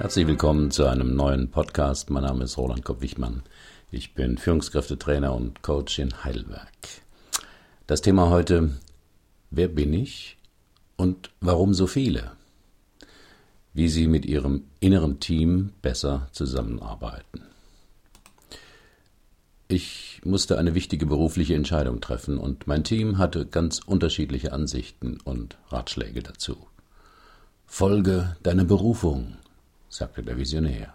Herzlich willkommen zu einem neuen Podcast. Mein Name ist Roland Kopp-Wichmann. Ich bin Führungskräftetrainer und Coach in Heidelberg. Das Thema heute, wer bin ich und warum so viele? Wie Sie mit Ihrem inneren Team besser zusammenarbeiten. Ich musste eine wichtige berufliche Entscheidung treffen und mein Team hatte ganz unterschiedliche Ansichten und Ratschläge dazu. Folge deiner Berufung, sagte der Visionär.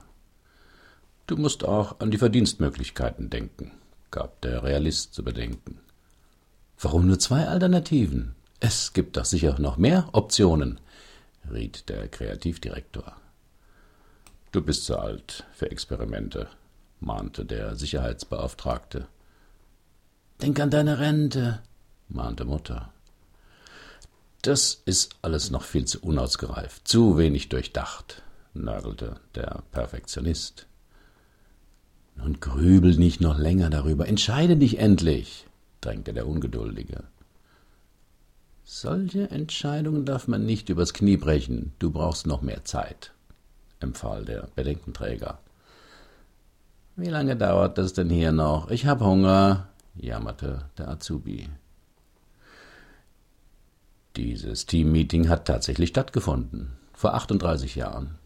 Du musst auch an die Verdienstmöglichkeiten denken, gab der Realist zu bedenken. Warum nur zwei Alternativen? Es gibt doch sicher noch mehr Optionen, riet der Kreativdirektor. Du bist zu alt für Experimente, mahnte der Sicherheitsbeauftragte. Denk an deine Rente, mahnte Mutter. Das ist alles noch viel zu unausgereift, zu wenig durchdacht, nörgelte der Perfektionist. Nun grübel nicht noch länger darüber, entscheide dich endlich, drängte der Ungeduldige. Solche Entscheidungen darf man nicht übers Knie brechen, du brauchst noch mehr Zeit, empfahl der Bedenkenträger. Wie lange dauert das denn hier noch? Ich hab Hunger, jammerte der Azubi. Dieses Teammeeting hat tatsächlich stattgefunden, vor 38 Jahren.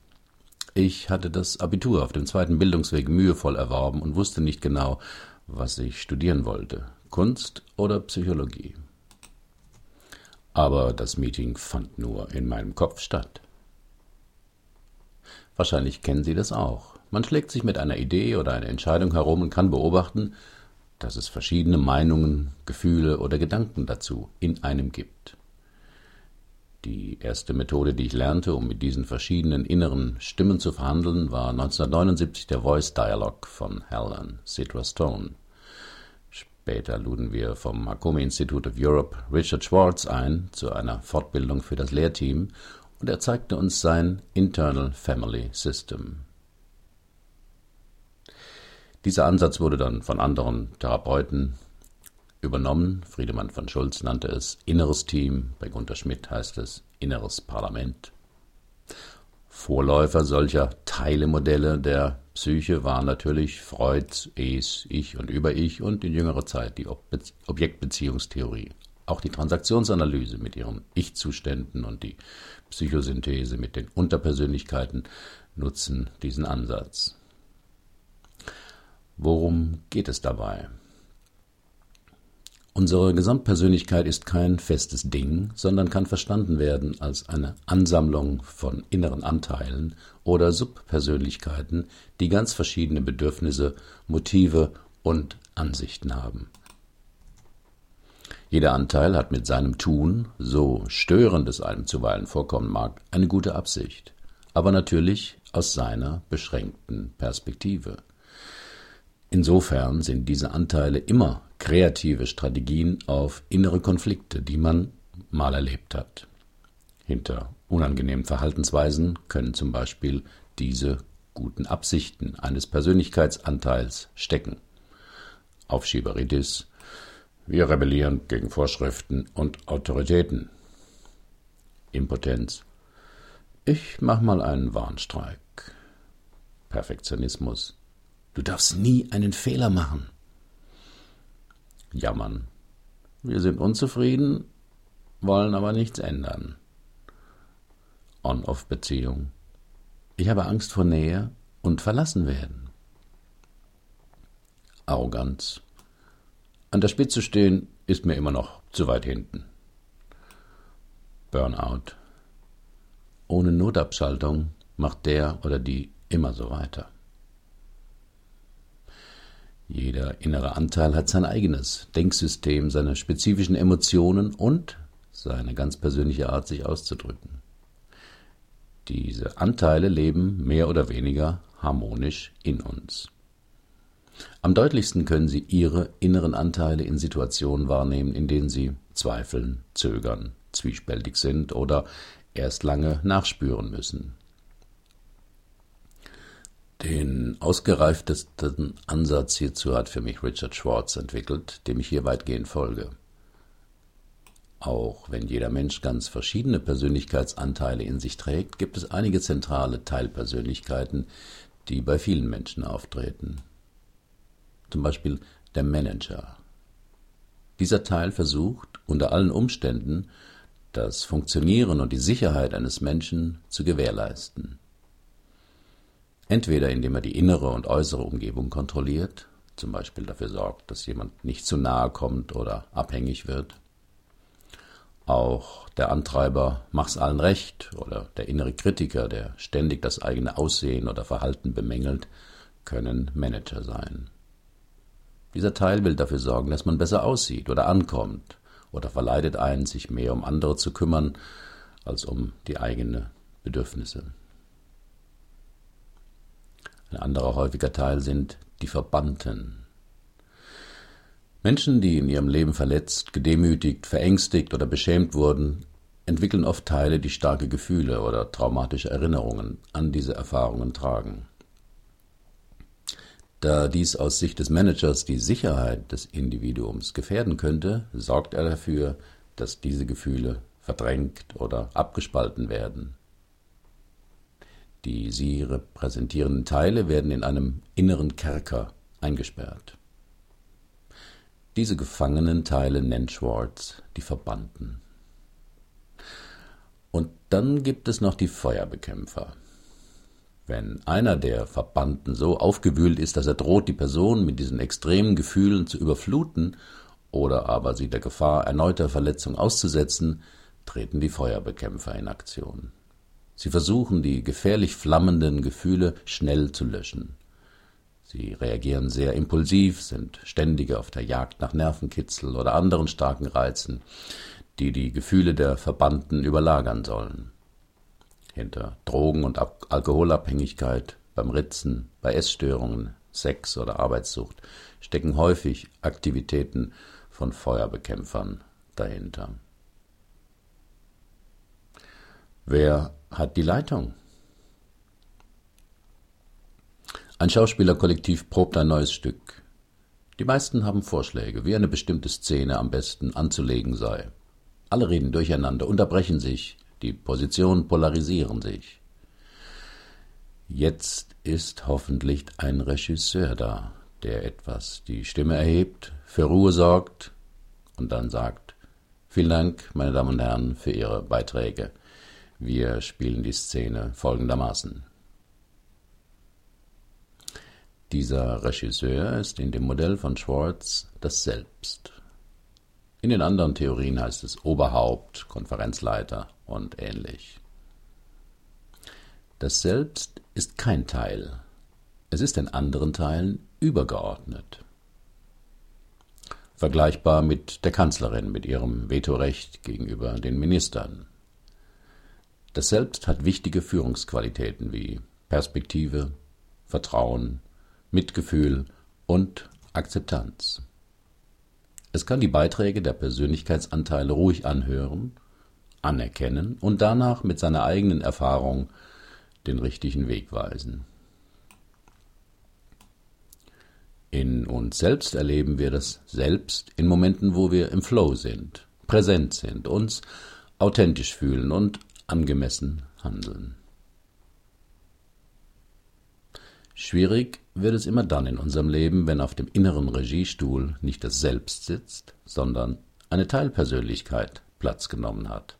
Ich hatte das Abitur auf dem zweiten Bildungsweg mühevoll erworben und wusste nicht genau, was ich studieren wollte, Kunst oder Psychologie. Aber das Meeting fand nur in meinem Kopf statt. Wahrscheinlich kennen Sie das auch. Man schlägt sich mit einer Idee oder einer Entscheidung herum und kann beobachten, dass es verschiedene Meinungen, Gefühle oder Gedanken dazu in einem gibt. Die erste Methode, die ich lernte, um mit diesen verschiedenen inneren Stimmen zu verhandeln, war 1979 der Voice Dialogue von Helen Sidra Stone. Später luden wir vom Hakomi Institute of Europe Richard Schwartz ein zu einer Fortbildung für das Lehrteam und er zeigte uns sein Internal Family System. Dieser Ansatz wurde dann von anderen Therapeuten übernommen. Friedemann von Schulz nannte es inneres Team, bei Gunter Schmidt heißt es inneres Parlament. Vorläufer solcher Teilemodelle der Psyche waren natürlich Freuds Es, Ich und Über-Ich und in jüngerer Zeit die Ob Objektbeziehungstheorie. Auch die Transaktionsanalyse mit ihren Ich-Zuständen und die Psychosynthese mit den Unterpersönlichkeiten nutzen diesen Ansatz. Worum geht es dabei? Unsere Gesamtpersönlichkeit ist kein festes Ding, sondern kann verstanden werden als eine Ansammlung von inneren Anteilen oder Subpersönlichkeiten, die ganz verschiedene Bedürfnisse, Motive und Ansichten haben. Jeder Anteil hat mit seinem Tun, so störend es einem zuweilen vorkommen mag, eine gute Absicht, aber natürlich aus seiner beschränkten Perspektive. Insofern sind diese Anteile immer kreative Strategien auf innere Konflikte, die man mal erlebt hat. Hinter unangenehmen Verhaltensweisen können zum Beispiel diese guten Absichten eines Persönlichkeitsanteils stecken. Aufschieberitis, wir rebellieren gegen Vorschriften und Autoritäten. Impotenz, ich mach mal einen Warnstreik. Perfektionismus, Du darfst nie einen Fehler machen. Jammern. Wir sind unzufrieden, wollen aber nichts ändern. On-Off-Beziehung. Ich habe Angst vor Nähe und verlassen werden. Arroganz. An der Spitze stehen ist mir immer noch zu weit hinten. Burnout. Ohne Notabschaltung macht der oder die immer so weiter. Jeder innere Anteil hat sein eigenes Denksystem, seine spezifischen Emotionen und seine ganz persönliche Art, sich auszudrücken. Diese Anteile leben mehr oder weniger harmonisch in uns. Am deutlichsten können Sie Ihre inneren Anteile in Situationen wahrnehmen, in denen Sie zweifeln, zögern, zwiespältig sind oder erst lange nachspüren müssen. Den ausgereiftesten Ansatz hierzu hat für mich Richard Schwartz entwickelt, dem ich hier weitgehend folge. Auch wenn jeder Mensch ganz verschiedene Persönlichkeitsanteile in sich trägt, gibt es einige zentrale Teilpersönlichkeiten, die bei vielen Menschen auftreten. Zum Beispiel der Manager. Dieser Teil versucht unter allen Umständen das Funktionieren und die Sicherheit eines Menschen zu gewährleisten. Entweder indem er die innere und äußere Umgebung kontrolliert, zum Beispiel dafür sorgt, dass jemand nicht zu nahe kommt oder abhängig wird. Auch der Antreiber mach's allen recht oder der innere Kritiker, der ständig das eigene Aussehen oder Verhalten bemängelt, können Manager sein. Dieser Teil will dafür sorgen, dass man besser aussieht oder ankommt oder verleitet einen, sich mehr um andere zu kümmern als um die eigenen Bedürfnisse. Ein anderer häufiger Teil sind die Verbannten. Menschen, die in ihrem Leben verletzt, gedemütigt, verängstigt oder beschämt wurden, entwickeln oft Teile, die starke Gefühle oder traumatische Erinnerungen an diese Erfahrungen tragen. Da dies aus Sicht des Managers die Sicherheit des Individuums gefährden könnte, sorgt er dafür, dass diese Gefühle verdrängt oder abgespalten werden. Die sie repräsentierenden Teile werden in einem inneren Kerker eingesperrt. Diese gefangenen Teile nennt Schwartz die Verbannten. Und dann gibt es noch die Feuerbekämpfer. Wenn einer der Verbannten so aufgewühlt ist, dass er droht, die Person mit diesen extremen Gefühlen zu überfluten oder aber sie der Gefahr erneuter Verletzung auszusetzen, treten die Feuerbekämpfer in Aktion. Sie versuchen, die gefährlich flammenden Gefühle schnell zu löschen. Sie reagieren sehr impulsiv, sind ständig auf der Jagd nach Nervenkitzel oder anderen starken Reizen, die die Gefühle der Verbannten überlagern sollen hinter Drogen- und Alkoholabhängigkeit, beim Ritzen, bei Essstörungen, Sex oder Arbeitssucht stecken häufig Aktivitäten von Feuerbekämpfern dahinter. Wer hat die Leitung? Ein Schauspielerkollektiv probt ein neues Stück. Die meisten haben Vorschläge, wie eine bestimmte Szene am besten anzulegen sei. Alle reden durcheinander, unterbrechen sich, die Positionen polarisieren sich. Jetzt ist hoffentlich ein Regisseur da, der etwas die Stimme erhebt, für Ruhe sorgt und dann sagt, vielen Dank, meine Damen und Herren, für Ihre Beiträge. Wir spielen die Szene folgendermaßen. Dieser Regisseur ist in dem Modell von Schwartz das Selbst. In den anderen Theorien heißt es Oberhaupt, Konferenzleiter und ähnlich. Das Selbst ist kein Teil. Es ist den anderen Teilen übergeordnet. Vergleichbar mit der Kanzlerin, mit ihrem Vetorecht gegenüber den Ministern. Das Selbst hat wichtige Führungsqualitäten wie Perspektive, Vertrauen, Mitgefühl und Akzeptanz. Es kann die Beiträge der Persönlichkeitsanteile ruhig anhören, anerkennen und danach mit seiner eigenen Erfahrung den richtigen Weg weisen. In uns selbst erleben wir das Selbst in Momenten, wo wir im Flow sind, präsent sind, uns authentisch fühlen und angemessen handeln. Schwierig wird es immer dann in unserem Leben, wenn auf dem inneren Regiestuhl nicht das Selbst sitzt, sondern eine Teilpersönlichkeit Platz genommen hat.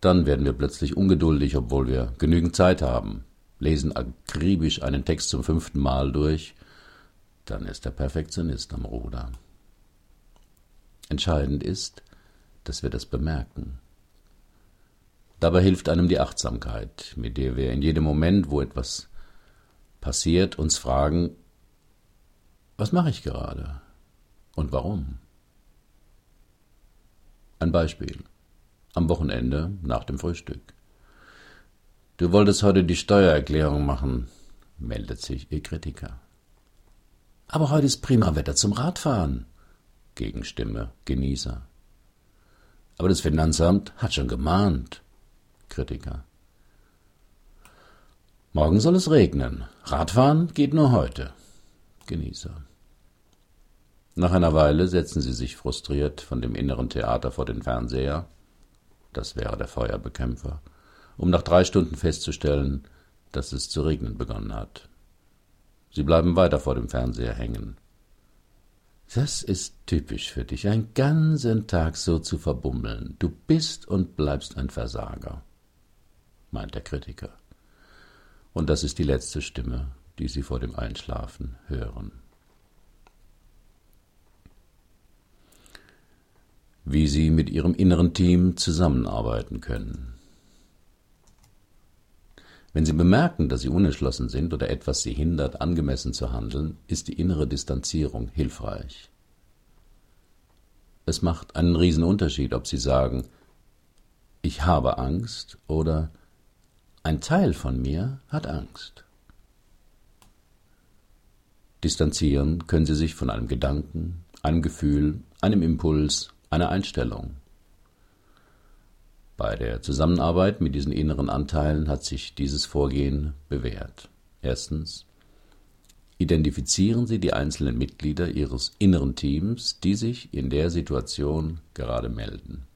Dann werden wir plötzlich ungeduldig, obwohl wir genügend Zeit haben, lesen akribisch einen Text zum fünften Mal durch, dann ist der Perfektionist am Ruder. Entscheidend ist, dass wir das bemerken. Dabei hilft einem die Achtsamkeit, mit der wir in jedem Moment, wo etwas passiert, uns fragen, was mache ich gerade und warum? Ein Beispiel. Am Wochenende nach dem Frühstück. Du wolltest heute die Steuererklärung machen, meldet sich ihr Kritiker. Aber heute ist prima Wetter zum Radfahren. Gegenstimme, Genießer. Aber das Finanzamt hat schon gemahnt. Kritiker. Morgen soll es regnen. Radfahren geht nur heute. Genießer. Nach einer Weile setzen sie sich frustriert von dem inneren Theater vor den Fernseher, das wäre der Feuerbekämpfer, um nach drei Stunden festzustellen, dass es zu regnen begonnen hat. Sie bleiben weiter vor dem Fernseher hängen. Das ist typisch für dich, einen ganzen Tag so zu verbummeln. Du bist und bleibst ein Versager, meint der Kritiker. Und das ist die letzte Stimme, die Sie vor dem Einschlafen hören. Wie Sie mit Ihrem inneren Team zusammenarbeiten können. Wenn Sie bemerken, dass Sie unentschlossen sind oder etwas Sie hindert, angemessen zu handeln, ist die innere Distanzierung hilfreich. Es macht einen Riesenunterschied, ob Sie sagen, ich habe Angst oder ein Teil von mir hat Angst. Distanzieren können Sie sich von einem Gedanken, einem Gefühl, einem Impuls, einer Einstellung. Bei der Zusammenarbeit mit diesen inneren Anteilen hat sich dieses Vorgehen bewährt. Erstens. Identifizieren Sie die einzelnen Mitglieder Ihres inneren Teams, die sich in der Situation gerade melden.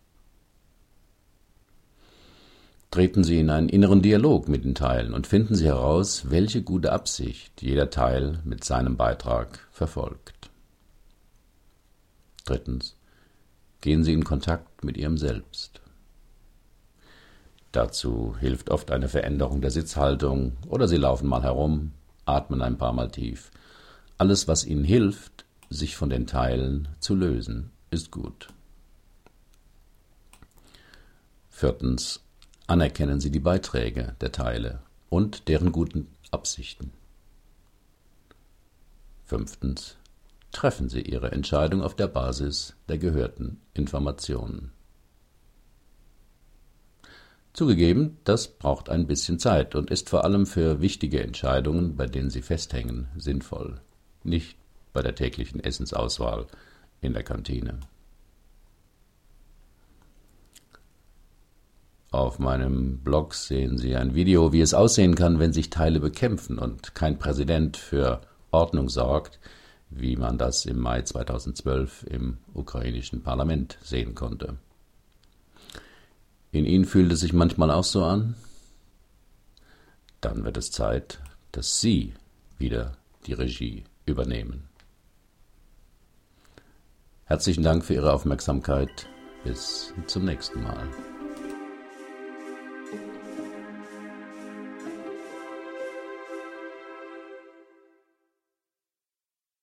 Treten Sie in einen inneren Dialog mit den Teilen und finden Sie heraus, welche gute Absicht jeder Teil mit seinem Beitrag verfolgt. Drittens. Gehen Sie in Kontakt mit Ihrem Selbst. Dazu hilft oft eine Veränderung der Sitzhaltung oder Sie laufen mal herum, atmen ein paar Mal tief. Alles, was Ihnen hilft, sich von den Teilen zu lösen, ist gut. Viertens. Anerkennen Sie die Beiträge der Teile und deren guten Absichten. Fünftens. Treffen Sie Ihre Entscheidung auf der Basis der gehörten Informationen. Zugegeben, das braucht ein bisschen Zeit und ist vor allem für wichtige Entscheidungen, bei denen Sie festhängen, sinnvoll, nicht bei der täglichen Essensauswahl in der Kantine. Auf meinem Blog sehen Sie ein Video, wie es aussehen kann, wenn sich Teile bekämpfen und kein Präsident für Ordnung sorgt, wie man das im Mai 2012 im ukrainischen Parlament sehen konnte. In Ihnen fühlt es sich manchmal auch so an? Dann wird es Zeit, dass Sie wieder die Regie übernehmen. Herzlichen Dank für Ihre Aufmerksamkeit. Bis zum nächsten Mal.